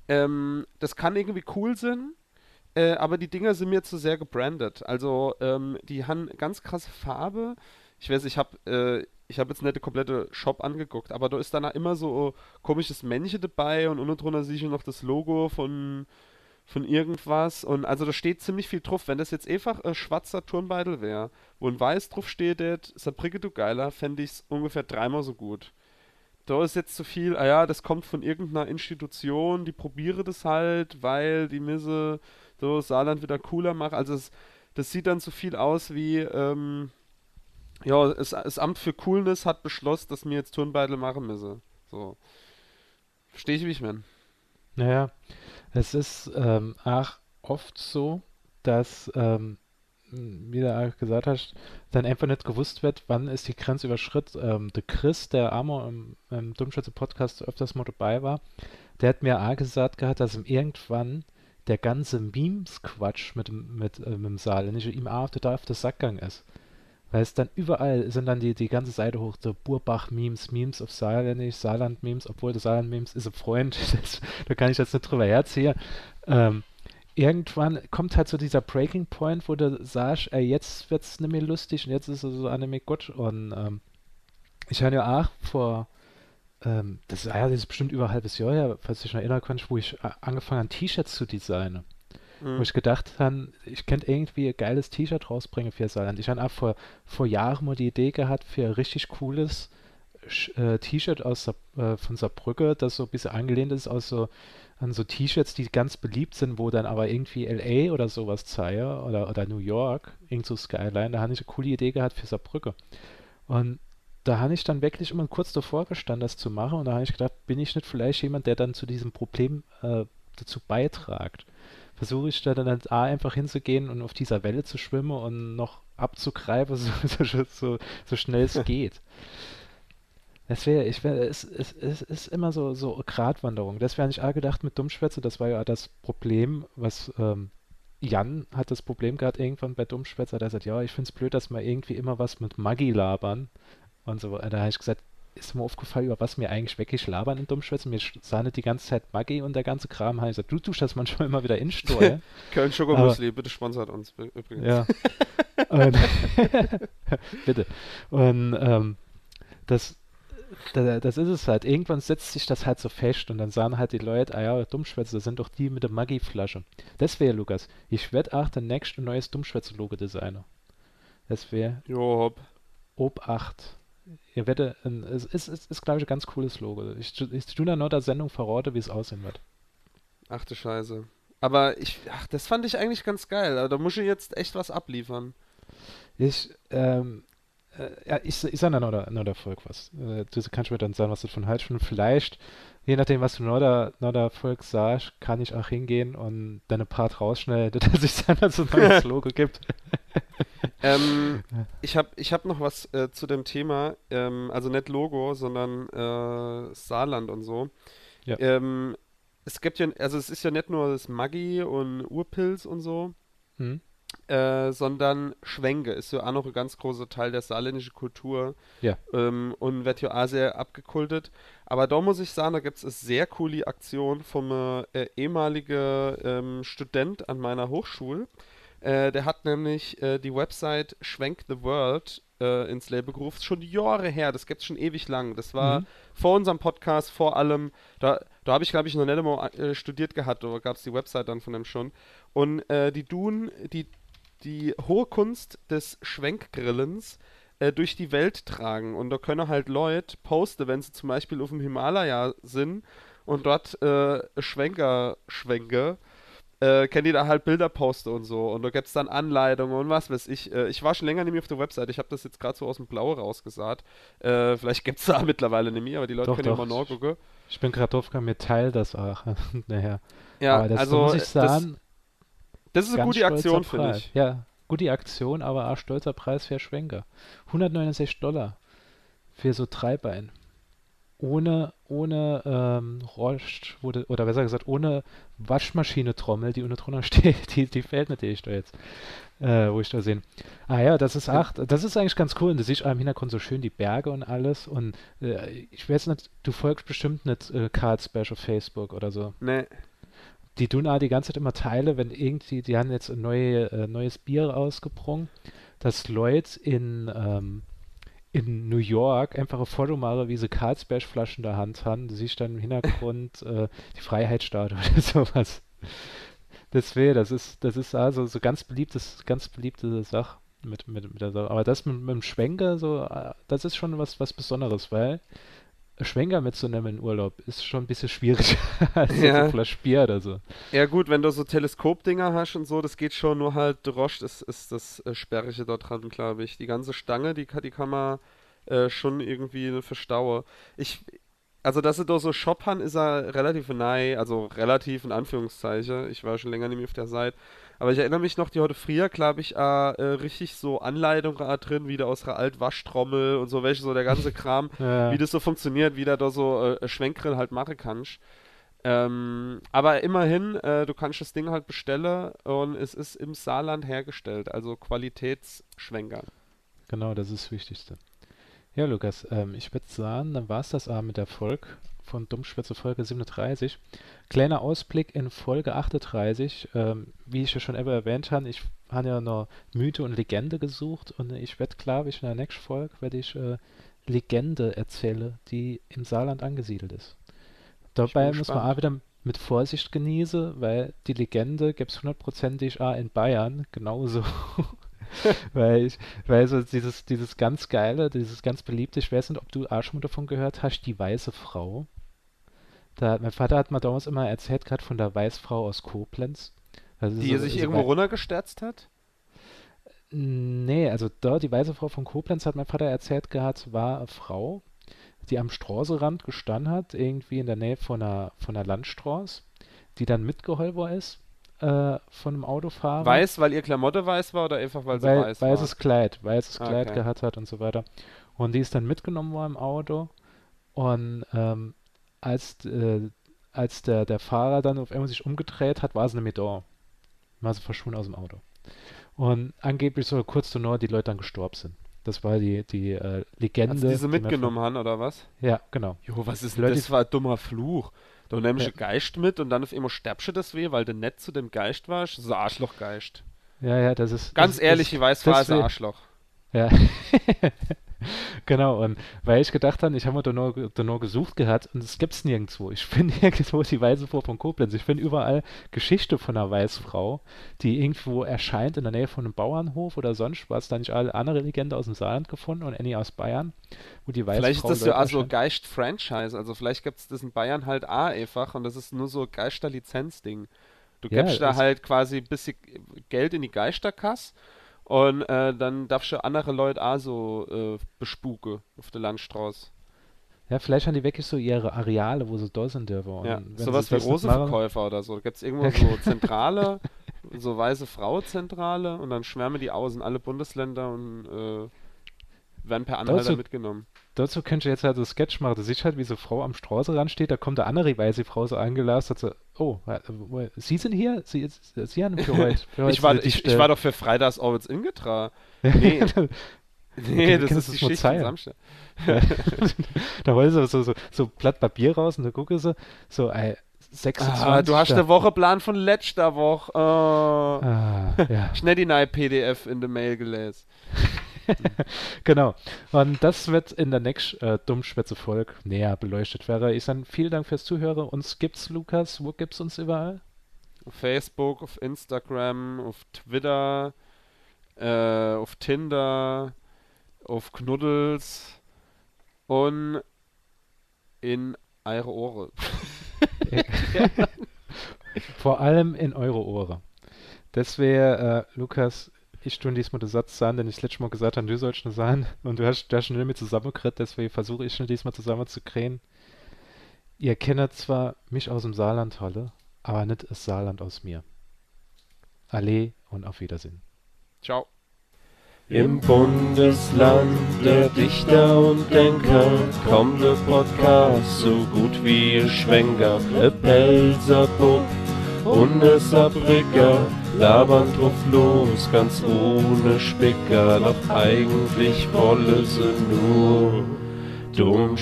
Ähm, das kann irgendwie cool sein, äh, aber die Dinger sind mir zu sehr gebrandet. Also ähm, die haben ganz krasse Farbe. Ich weiß, ich habe äh, ich habe jetzt nicht den komplette Shop angeguckt, aber da ist dann immer so komisches Männchen dabei und unten drunter sehe ich noch das Logo von von irgendwas. Und also da steht ziemlich viel drauf. Wenn das jetzt einfach ein schwarzer Turnbeitel wäre, wo ein Weiß drauf steht, Sabrike du Geiler, fände ich es ungefähr dreimal so gut. Da ist jetzt zu viel, ah ja, das kommt von irgendeiner Institution, die probiere das halt, weil die Misse so Saarland wieder cooler macht. Also es, das sieht dann zu viel aus wie, ähm, ja, es, das Amt für Coolness hat beschlossen, dass mir jetzt Turnbeitel machen müsse. So. Verstehe ich, wie ich meine. Naja, es ist ähm, auch oft so, dass, ähm, wie du auch gesagt hast, dann einfach nicht gewusst wird, wann ist die Grenze überschritten. Ähm, der Chris, der Amor im, im Dummschätze-Podcast öfters mal dabei war, der hat mir auch gesagt gehabt, dass ihm irgendwann der ganze Memes-Quatsch mit, mit, äh, mit dem Saal, nicht ihm auch auf der Sackgang ist. Weil es dann überall sind dann die, die ganze Seite hoch, so Burbach-Memes, Memes auf Saarländisch, Saarland-Memes, obwohl der Saarland-Memes ist ein Freund, [laughs] das, da kann ich jetzt nicht drüber herziehen. Ähm, irgendwann kommt halt so dieser Breaking Point, wo du sagst, ey, jetzt wird's nicht mehr lustig und jetzt ist es so Anime Gott. Und ähm, ich habe ja auch vor, ähm, das, ja, das ist bestimmt über ein halbes Jahr her, falls ich noch erinnern kann, wo ich angefangen habe, T-Shirts zu designen. Mhm. Wo ich gedacht habe, ich könnte irgendwie ein geiles T-Shirt rausbringen für Saarland. Ich habe auch vor, vor Jahren mal die Idee gehabt für ein richtig cooles äh, T-Shirt aus äh, von Saarbrücke, das so ein bisschen angelehnt ist aus so an so T-Shirts, die ganz beliebt sind, wo dann aber irgendwie LA oder sowas zeige oder, oder New York, irgend so Skyline, da habe ich eine coole Idee gehabt für Saarbrücke. Und da habe ich dann wirklich immer kurz davor gestanden, das zu machen und da habe ich gedacht, bin ich nicht vielleicht jemand, der dann zu diesem Problem äh, dazu beitragt versuche ich da dann halt A, einfach hinzugehen und auf dieser Welle zu schwimmen und noch abzugreifen, [laughs] so, so, so, so schnell es [laughs] geht. Das wäre, ich wäre, es, es, es ist immer so, so Gratwanderung. Das wäre nicht A gedacht mit Dummschwätze, das war ja das Problem, was ähm, Jan hat das Problem gehabt irgendwann bei Dummschwätze, der sagt, ja, ich finde es blöd, dass wir irgendwie immer was mit Maggi labern und so. Da habe ich gesagt, ist mir aufgefallen, über was mir eigentlich wirklich labern in Dummschwätzen. Mir sah nicht die ganze Zeit Maggi und der ganze Kram. Gesagt, du tust das manchmal immer wieder in Steuer. [laughs] Köln Schokomüsli, bitte sponsert uns übrigens. Ja. [laughs] und, [laughs] bitte. Und ähm, das, das ist es halt. Irgendwann setzt sich das halt so fest und dann sagen halt die Leute, ah ja, Dummschwätze, das sind doch die mit der Maggi-Flasche. Das wäre, Lukas, ich werde auch der nächste neues Dummschwätze-Logo designer. Das wäre. Ob 8 ihr werdet, es ist, ist, ist glaube ich, ein ganz cooles Logo. Ich, ich tue da nur der Sendung verrate, wie es aussehen wird. Ach du Scheiße. Aber ich, ach, das fand ich eigentlich ganz geil. Aber da muss ich jetzt echt was abliefern. Ich, ähm, äh, ja, ich, ich sage dann noch der, Volk was. Äh, du kannst mir dann sagen, was du von halt schon vielleicht, je nachdem, was du noch der, noch der Volk sagst, kann ich auch hingehen und deine Part rausschneiden, [laughs] dass es dann so [laughs] ein neues Logo gibt. [laughs] ähm, ich habe ich hab noch was äh, zu dem Thema, ähm, also nicht Logo, sondern äh, Saarland und so. Ja. Ähm, es gibt ja, also es ist ja nicht nur das Maggi und Urpilz und so, hm. Äh, sondern Schwenke ist ja auch noch ein ganz großer Teil der saarländischen Kultur ja. ähm, und wird ja auch sehr abgekultet. Aber da muss ich sagen, da gibt es eine sehr coole Aktion vom äh, ehemaligen ähm, Student an meiner Hochschule. Äh, der hat nämlich äh, die Website Schwenk the World äh, ins Label gerufen. Schon Jahre her, das gibt es schon ewig lang. Das war mhm. vor unserem Podcast, vor allem, da, da habe ich, glaube ich, noch nicht einmal studiert gehabt, da gab es die Website dann von dem schon. Und äh, die tun die, die hohe Kunst des Schwenkgrillens äh, durch die Welt tragen. Und da können halt Leute posten, wenn sie zum Beispiel auf dem Himalaya sind und dort Schwenker schwenke äh, kennt ihr da halt Bilder poste und so. Und da gibt es dann Anleitungen und was weiß ich. Äh, ich war schon länger nicht mehr auf der Website. Ich habe das jetzt gerade so aus dem Blaue rausgesagt. Äh, vielleicht gibt es da [laughs] mittlerweile nicht mehr, aber die Leute Doch, können ja doch. mal nachgucken. Ich bin gerade drauf gekommen, mir teilt das auch. [laughs] naja. Ja, aber das also muss ich das, sagen, das ist eine ganz gute Aktion, finde ich. Ja, gute Aktion, aber auch stolzer Preis für Schwenker. 169 Dollar für so drei Bein. Ohne, ohne ähm, Rost, wo de, oder besser gesagt, ohne Waschmaschine-Trommel, die unten drunter [laughs] steht. Die, die fällt natürlich da jetzt, äh, wo ich da sehe. Ah ja, das ist acht. Das ist eigentlich ganz cool. Und du siehst im Hintergrund so schön die Berge und alles. Und äh, ich weiß nicht, du folgst bestimmt nicht äh, Carlsberg auf Facebook oder so. Nee. Die tun auch die ganze Zeit immer Teile, wenn irgendwie, die haben jetzt ein neue, äh, neues Bier rausgebrungen, dass Leute in, ähm, in New York einfach ein Foto machen, wie sie Carlsberg-Flaschen in der Hand haben. Du siehst dann im Hintergrund [laughs] äh, die Freiheitsstatue [laughs] oder sowas. Deswegen, das ist, das ist also so ganz beliebtes, ganz beliebte Sache mit, mit, mit der Sache. Aber das mit, mit dem Schwenker, so, äh, das ist schon was, was Besonderes, weil Schwenker mitzunehmen in Urlaub ist schon ein bisschen schwierig [laughs] als Ja. so Flasch Bier oder so. Ja gut, wenn du so Teleskopdinger hast und so, das geht schon, nur halt Rost ist, ist das äh, Sperrige dort dran, glaube ich. Die ganze Stange, die, kann- die kann man äh, schon irgendwie verstauen. Ich, also dass sie da so Shop haben, ist er relativ nahe, also relativ in Anführungszeichen. Ich war schon länger nicht mehr auf der Seite. Aber ich erinnere mich noch, die heute früher, glaube ich, äh, äh, richtig so Anleitungen äh, drin, wieder aus der Altwaschtrommel und so, welche so der ganze Kram [laughs] Ja. wie das so funktioniert, wie du da so äh, Schwenkgrill halt machen kannst. Ähm, aber immerhin, äh, du kannst das Ding halt bestellen und es ist im Saarland hergestellt, also Qualitätsschwenker. Genau, das ist das Wichtigste. Ja, Lukas, ähm, ich würde sagen, dann war es das auch mit der Folge von Dummschwätze Folge 37. Kleiner Ausblick in Folge 38. Ähm, wie ich ja schon eben erwähnt habe, ich habe ja noch Mythe und Legende gesucht und ich werde, glaube ich, in der nächsten Folge werde ich äh, Legende erzählen, die im Saarland angesiedelt ist. Dabei muss man auch wieder mit Vorsicht genießen, weil die Legende gibt es hundertprozentig auch in Bayern genauso. [laughs] weil ich, weil so dieses, dieses ganz geile, dieses ganz beliebte, ich weiß nicht, ob du auch schon davon gehört hast, die weiße Frau. Da, mein Vater hat mir damals immer erzählt, gerade von der Weißfrau aus Koblenz. Also Die so- sich so irgendwo runtergestürzt hat? Nee, also da, die weiße Frau von Koblenz hat mein Vater erzählt gehabt, war eine Frau, die am Straßenrand gestanden hat, irgendwie in der Nähe von einer, von einer Landstraße, die dann mitgeholfen ist äh, von einem Autofahrer. Weiß, weil ihr Klamotte weiß war oder einfach weil sie Weil, weiß weißes war? Kleid, weißes Kleid okay. gehabt hat und so weiter. Und die ist dann mitgenommen worden im Auto. Und ähm, als, äh, als der, der Fahrer dann auf einmal sich umgedreht hat, war sie nämlich da. War sie verschwunden aus dem Auto. Und angeblich soll kurz danach die Leute dann gestorben sind. Das war die, die äh, Legende. Als die sie die mitgenommen haben, oder was? Ja, genau. Jo, was ist Leute- das? war ein dummer Fluch. Da nimmst du Ja. einen Geist mit und dann auf einmal sterbst du das weh, weil du nett zu dem Geist warst. Das ist ein Arschlochgeist. Ja, ja, das ist. Ganz das, ehrlich, das, ich weiß, war es ein Arschloch. Ja. [laughs] [laughs] genau, und weil ich gedacht habe, ich habe mir da nur, da nur gesucht gehabt und es gibt's nirgendwo. Ich [laughs] finde nirgendwo die Weiße Frau von Koblenz. Ich finde überall Geschichte von einer Weißfrau, die irgendwo erscheint in der Nähe von einem Bauernhof oder sonst was. Da nicht alle andere Legende aus dem Saarland gefunden und Annie aus Bayern, wo die Weiße Vielleicht ist das ja also. Geist-Franchise. Also vielleicht gibt es das in Bayern halt auch einfach und das ist nur so Geister-Lizenz-Ding. Du Ja, gibst da es- halt quasi ein bisschen Geld in die Geisterkasse und äh, dann darfst du andere Leute auch so äh, bespuken auf der Landstraße. Ja, vielleicht haben die wirklich so ihre Areale, wo sie da sind dürfen. Ja, sowas wie Roseverkäufer oder so. Da gibt es irgendwo so Zentrale, [laughs] so weiße Frau-Zentrale und dann schwärmen die aus in alle Bundesländer und äh, werden per Anhalter mitgenommen. Dazu könnte ich jetzt halt so Sketch machen. Du siehst halt, wie so Frau am Straßenrand steht, da kommt eine andere weiße Frau so angelast, hat so, oh, Sie sind hier? Sie, Sie haben für [laughs] heute. Für heute Ich war, ich, Stelle." ich war doch für Freitags Orwitz Ingetra. [laughs] Nee, nee, das ist du's die Schicht am Samstag. [laughs] da holen sie so, so, so Blatt Papier raus und da gucken sie, so, ey, 26. Ah, du hast den Wocheplan von letzter Woche. Oh. Ah, ja, Schnell die neue PDF in der Mail gelesen. [laughs] genau. Und das wird in der nächsten äh, Dummschwätze-Folge näher beleuchtet werden. Ich sage vielen Dank fürs Zuhören. Uns gibt's, Lukas, wo gibt's uns überall? Auf Facebook, auf Instagram, auf Twitter, äh, auf Tinder, auf Knuddels und in eure Ohren. [laughs] Vor allem in eure Ohren. Deswegen, äh, Lukas, ich tue diesmal den Satz sagen, den ich letztes Mal gesagt habe, du sollst nur sagen. Und du hast da schnell mit zusammengekriegt, deswegen versuche ich schnell diesmal zusammenzukriegen. Ihr kennt zwar mich aus dem Saarland Halle, aber nicht das Saarland aus mir. Allee und auf Wiedersehen. Ciao. Im Bundesland der Dichter und Denker kommt der Podcast so gut wie ein Schwenker. E Pelzerpupp und e Saarbrücker labern drauf los, ganz ohne Spicker. Doch eigentlich wolle sie nur dumm.